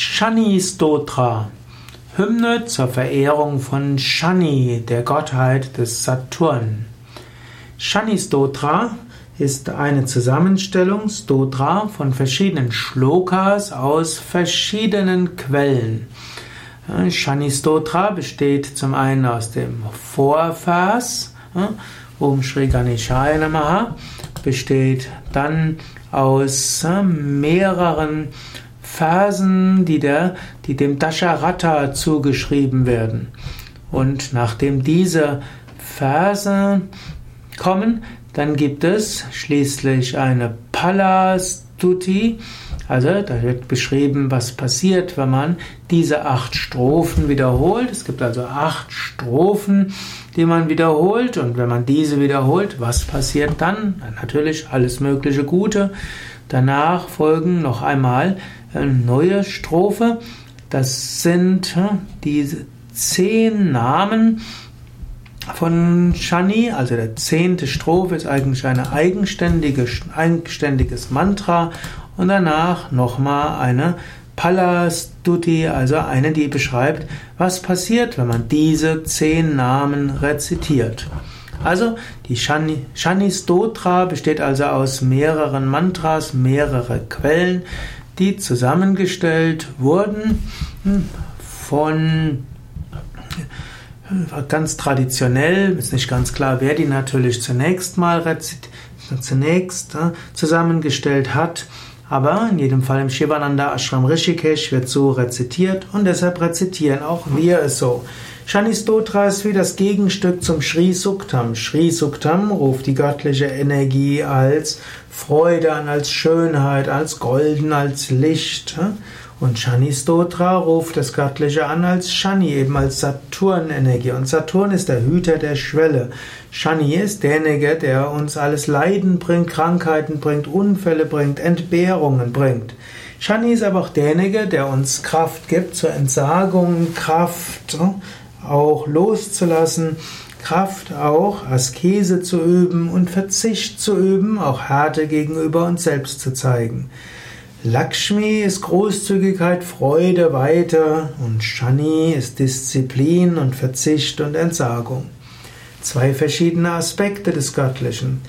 Shani Stotra, Hymne zur Verehrung von Shani, der Gottheit des Saturn. Shani Stotra ist eine Zusammenstellung Stotra von verschiedenen Shlokas aus verschiedenen Quellen. Shani Stotra besteht zum einen aus dem Vorvers, Om Shri Ganeshaya Namaha, besteht dann aus mehreren Versen, die, der, die dem Dasharata zugeschrieben werden. Und nachdem diese Verse kommen, dann gibt es schließlich eine Palastuti, also da wird beschrieben, was passiert, wenn man diese acht Strophen wiederholt. Es gibt also acht Strophen, die man wiederholt und wenn man diese wiederholt, was passiert dann? Natürlich alles mögliche Gute. Danach folgen noch einmal neue Strophe. Das sind diese zehn Namen von Shani, also der zehnte Strophe ist eigentlich ein eigenständige, eigenständiges Mantra und danach nochmal eine Palastuti, also eine, die beschreibt, was passiert, wenn man diese zehn Namen rezitiert. Also die Shani, Shani Stotra besteht also aus mehreren Mantras, mehrere Quellen, die zusammengestellt wurden hm, von ganz traditionell, ist nicht ganz klar, wer die natürlich zunächst mal zunächst äh, zusammengestellt hat. Aber in jedem Fall im Shivananda Ashram Rishikesh wird so rezitiert und deshalb rezitieren auch wir es so. Shanistotra ist wie das Gegenstück zum Sri Suktam. Sri Suktam ruft die göttliche Energie als Freude an, als Schönheit, als Golden, als Licht. Und Shani Stotra ruft das Göttliche an als Shani, eben als Saturn-Energie. Und Saturn ist der Hüter der Schwelle. Shani ist derjenige, der uns alles Leiden bringt, Krankheiten bringt, Unfälle bringt, Entbehrungen bringt. Shani ist aber auch derjenige, der uns Kraft gibt zur Entsagung, Kraft auch loszulassen, Kraft auch, Askese zu üben und Verzicht zu üben, auch Härte gegenüber uns selbst zu zeigen. Lakshmi ist Großzügigkeit, Freude, Weite und Shani ist Disziplin und Verzicht und Entsagung. Zwei verschiedene Aspekte des Göttlichen.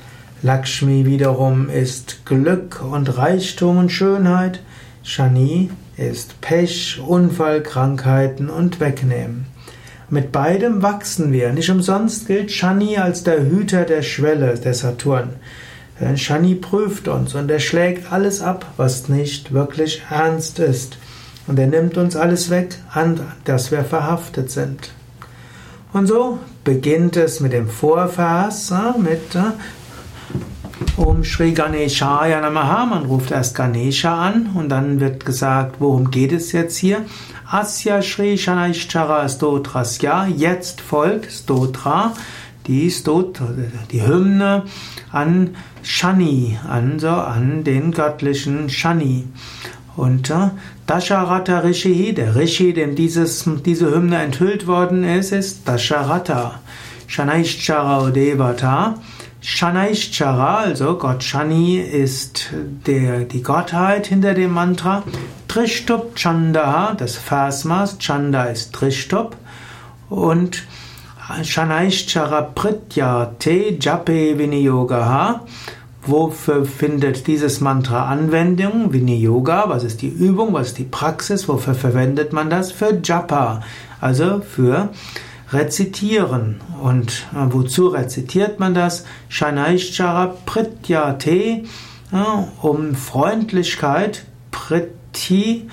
Lakshmi wiederum ist Glück und Reichtum und Schönheit. Shani ist Pech, Unfall, Krankheiten und Wegnehmen. Mit beidem wachsen wir. Nicht umsonst gilt Shani als der Hüter der Schwelle der Saturn. Denn Shani prüft uns und er schlägt alles ab, was nicht wirklich ernst ist. Und er nimmt uns alles weg, an das wir verhaftet sind. Und so beginnt es mit dem Vorvers, mit Om Shri Ganeshaya Namaha. Man ruft erst Ganesha an und dann wird gesagt, worum geht es jetzt hier? Asya Shri Shanaishchara Stotrasya. Jetzt folgt Stotra, die, Stotra, die Hymne an Shani, also an den göttlichen Shani. Und äh, Dasharata Rishi, der Rishi, dem dieses, diese Hymne enthüllt worden ist, ist Dasharata. Shanaishchara Devata. Shanaishchara, also Gott Shani, ist der, die Gottheit hinter dem Mantra. Trishtup Chanda, das Versmaß, Chanda ist Trishtup. Und Shanaishchara Pritya Te Jape Viniyogaha. Wofür findet dieses Mantra Anwendung? Viniyoga, was ist die Übung, was ist die Praxis, wofür verwendet man das? Für Japa, also für Rezitieren. Und äh, wozu rezitiert man das? Shanaishchara Prityate, ja, um Freundlichkeit, Priti,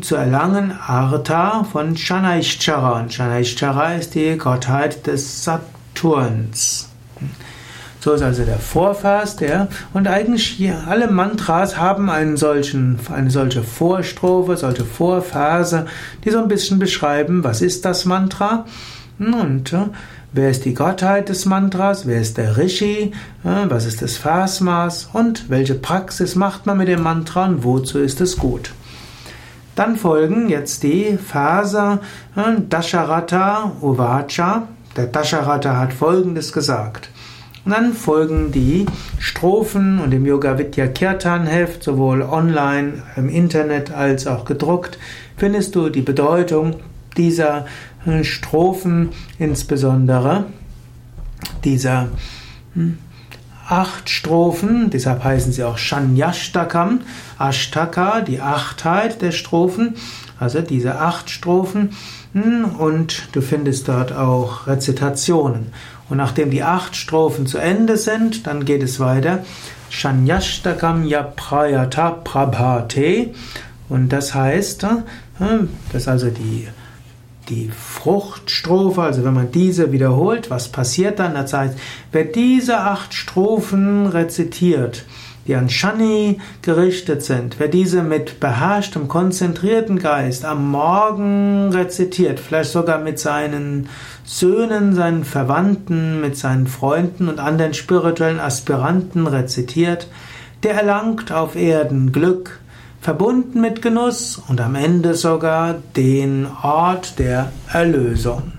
zu erlangen, Artha von Shanaishchara. Und Shanaishchara ist die Gottheit des Saturns. So ist also der Vorvers, der, und eigentlich alle Mantras haben einen solchen, eine solche Vorstrophe, solche Vorverse, die so ein bisschen beschreiben, was ist das Mantra, und wer ist die Gottheit des Mantras? Wer ist der Rishi? Äh, was ist das Versmaß? Und welche Praxis macht man mit dem Mantra und wozu ist es gut? Dann folgen jetzt die Verse äh, Dasharata Uvacha. Der Dasharata hat folgendes gesagt. Und dann folgen die Strophen und im Yoga Vidya Kirtan Heft, sowohl online im Internet als auch gedruckt, findest du die Bedeutung dieser Strophen, insbesondere dieser hm, acht Strophen, deshalb heißen sie auch Shanyashtakam, Ashtaka, die Achtheit der Strophen, also diese acht Strophen, hm, und du findest dort auch Rezitationen. Und nachdem die acht Strophen zu Ende sind, dann geht es weiter. Shanyashtakam yaprayata prabhate. Und das heißt, hm, das ist also die die Fruchtstrophe, also wenn man diese wiederholt, was passiert dann? Das heißt, wer diese acht Strophen rezitiert, die an Shani gerichtet sind, wer diese mit beherrschtem, konzentrierten Geist am Morgen rezitiert, vielleicht sogar mit seinen Söhnen, seinen Verwandten, mit seinen Freunden und anderen spirituellen Aspiranten rezitiert, der erlangt auf Erden Glück, verbunden mit Genuss und am Ende sogar den Ort der Erlösung.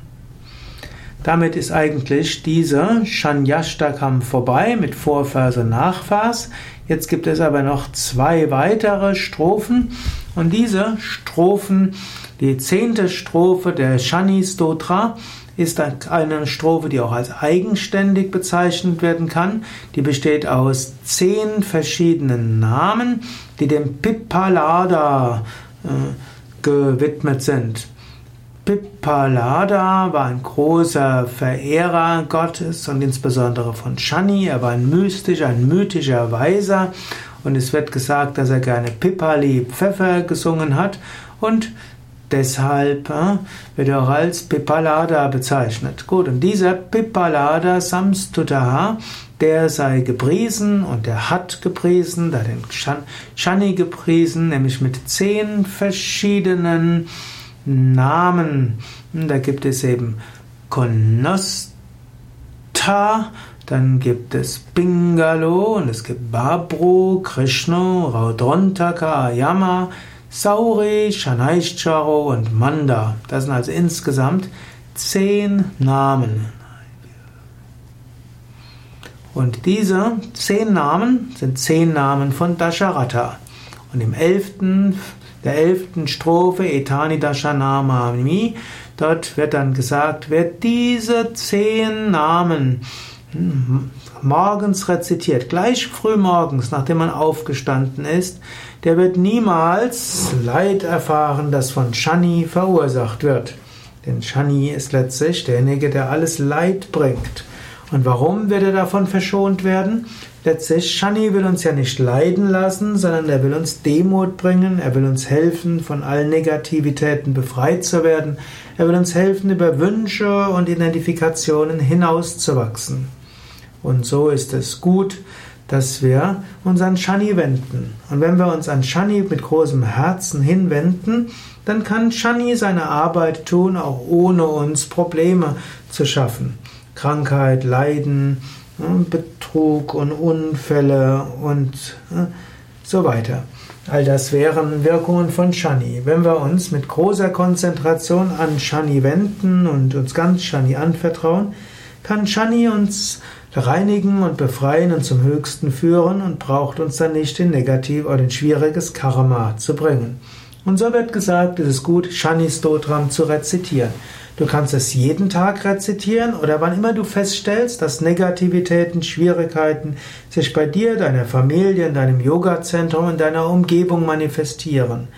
Damit ist eigentlich dieser Shanyashtakam vorbei mit Vorvers und Nachvers. Jetzt gibt es aber noch zwei weitere Strophen und diese Strophen, die zehnte Strophe der Shani Stotra, ist eine Strophe, die auch als eigenständig bezeichnet werden kann. Die besteht aus zehn verschiedenen Namen, die dem Pippalada äh, gewidmet sind. Pippalada war ein großer Verehrer Gottes und insbesondere von Shani. Er war ein mystischer, ein mythischer Weiser und es wird gesagt, dass er gerne Pippali Pfeffer gesungen hat und Deshalb äh, wird er auch als Pippalada bezeichnet. Gut, und dieser Pippalada Samstutaha, der sei gepriesen und der hat gepriesen, da den Shani gepriesen, nämlich mit zehn verschiedenen Namen. Da gibt es eben Konosta, dann gibt es Bingalo und es gibt Babru, Krishna, Raudrontaka, Ayama, Sauri, Shanaishcharo und Manda. Das sind also insgesamt zehn Namen. Und diese zehn Namen sind zehn Namen von Dasharatha. Und im elften, der elften Strophe, Etani Dashanamami, dort wird dann gesagt, wer diese zehn Namen morgens rezitiert, gleich früh morgens, nachdem man aufgestanden ist, der wird niemals Leid erfahren, das von Shani verursacht wird. Denn Shani ist letztlich derjenige, der alles Leid bringt. Und warum wird er davon verschont werden? Letztlich, Shani will uns ja nicht leiden lassen, sondern er will uns Demut bringen, er will uns helfen, von allen Negativitäten befreit zu werden, er will uns helfen, über Wünsche und Identifikationen hinauszuwachsen. Und so ist es gut, dass wir uns an Shani wenden. Und wenn wir uns an Shani mit großem Herzen hinwenden, dann kann Shani seine Arbeit tun, auch ohne uns Probleme zu schaffen. Krankheit, Leiden, hm, Betrug und Unfälle und hm, so weiter. All das wären Wirkungen von Shani. Wenn wir uns mit großer Konzentration an Shani wenden und uns ganz Shani anvertrauen, kann Shani uns reinigen und befreien und zum Höchsten führen und braucht uns dann nicht in negativ oder in schwieriges Karma zu bringen. Und so wird gesagt, es ist gut, Shani Stotram zu rezitieren. Du kannst es jeden Tag rezitieren oder wann immer du feststellst, dass Negativitäten, Schwierigkeiten sich bei dir, deiner Familie, in deinem Yoga-Zentrum, in deiner Umgebung manifestieren.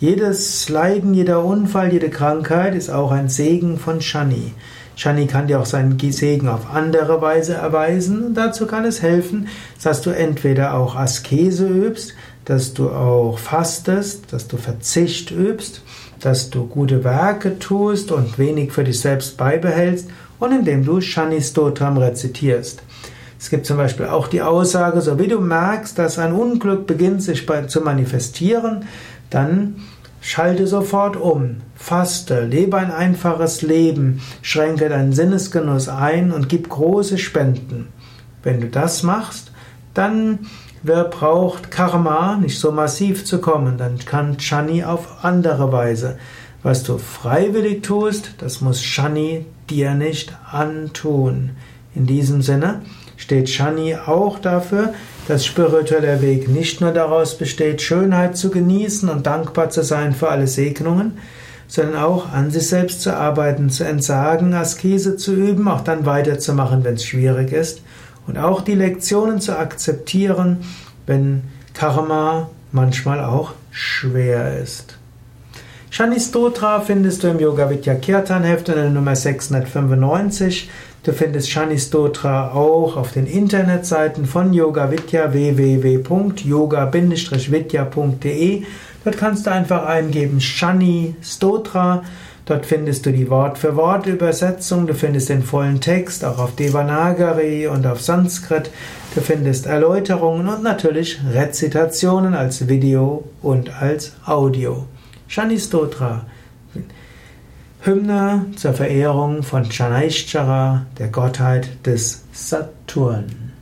Jedes Leiden, jeder Unfall, jede Krankheit ist auch ein Segen von Shani. Shani kann dir auch seinen Segen auf andere Weise erweisen und dazu kann es helfen, dass du entweder auch Askese übst, dass du auch fastest, dass du Verzicht übst, dass du gute Werke tust und wenig für dich selbst beibehältst und indem du Shani Stotram rezitierst. Es gibt zum Beispiel auch die Aussage, so wie du merkst, dass ein Unglück beginnt sich zu manifestieren, dann Schalte sofort um, faste, lebe ein einfaches Leben, schränke deinen Sinnesgenuss ein und gib große Spenden. Wenn du das machst, dann wer braucht Karma nicht so massiv zu kommen, dann kann Shani auf andere Weise. Was du freiwillig tust, das muss Shani dir nicht antun. In diesem Sinne, steht Shani auch dafür, dass spiritueller Weg nicht nur daraus besteht, Schönheit zu genießen und dankbar zu sein für alle Segnungen, sondern auch an sich selbst zu arbeiten, zu entsagen, Askese zu üben, auch dann weiterzumachen, wenn es schwierig ist und auch die Lektionen zu akzeptieren, wenn Karma manchmal auch schwer ist. Shani Stotra findest du im Yoga Vidya Kirtan Heft in der Nummer 695. Du findest Shani Stotra auch auf den Internetseiten von Yoga Vidya www.yoga-vidya.de. Dort kannst du einfach eingeben Shani Stotra. Dort findest du die Wort für Wort Übersetzung. Du findest den vollen Text auch auf Devanagari und auf Sanskrit. Du findest Erläuterungen und natürlich Rezitationen als Video und als Audio. Shani Stotra, Hymne zur Verehrung von Shanaishchara, der Gottheit des Saturn.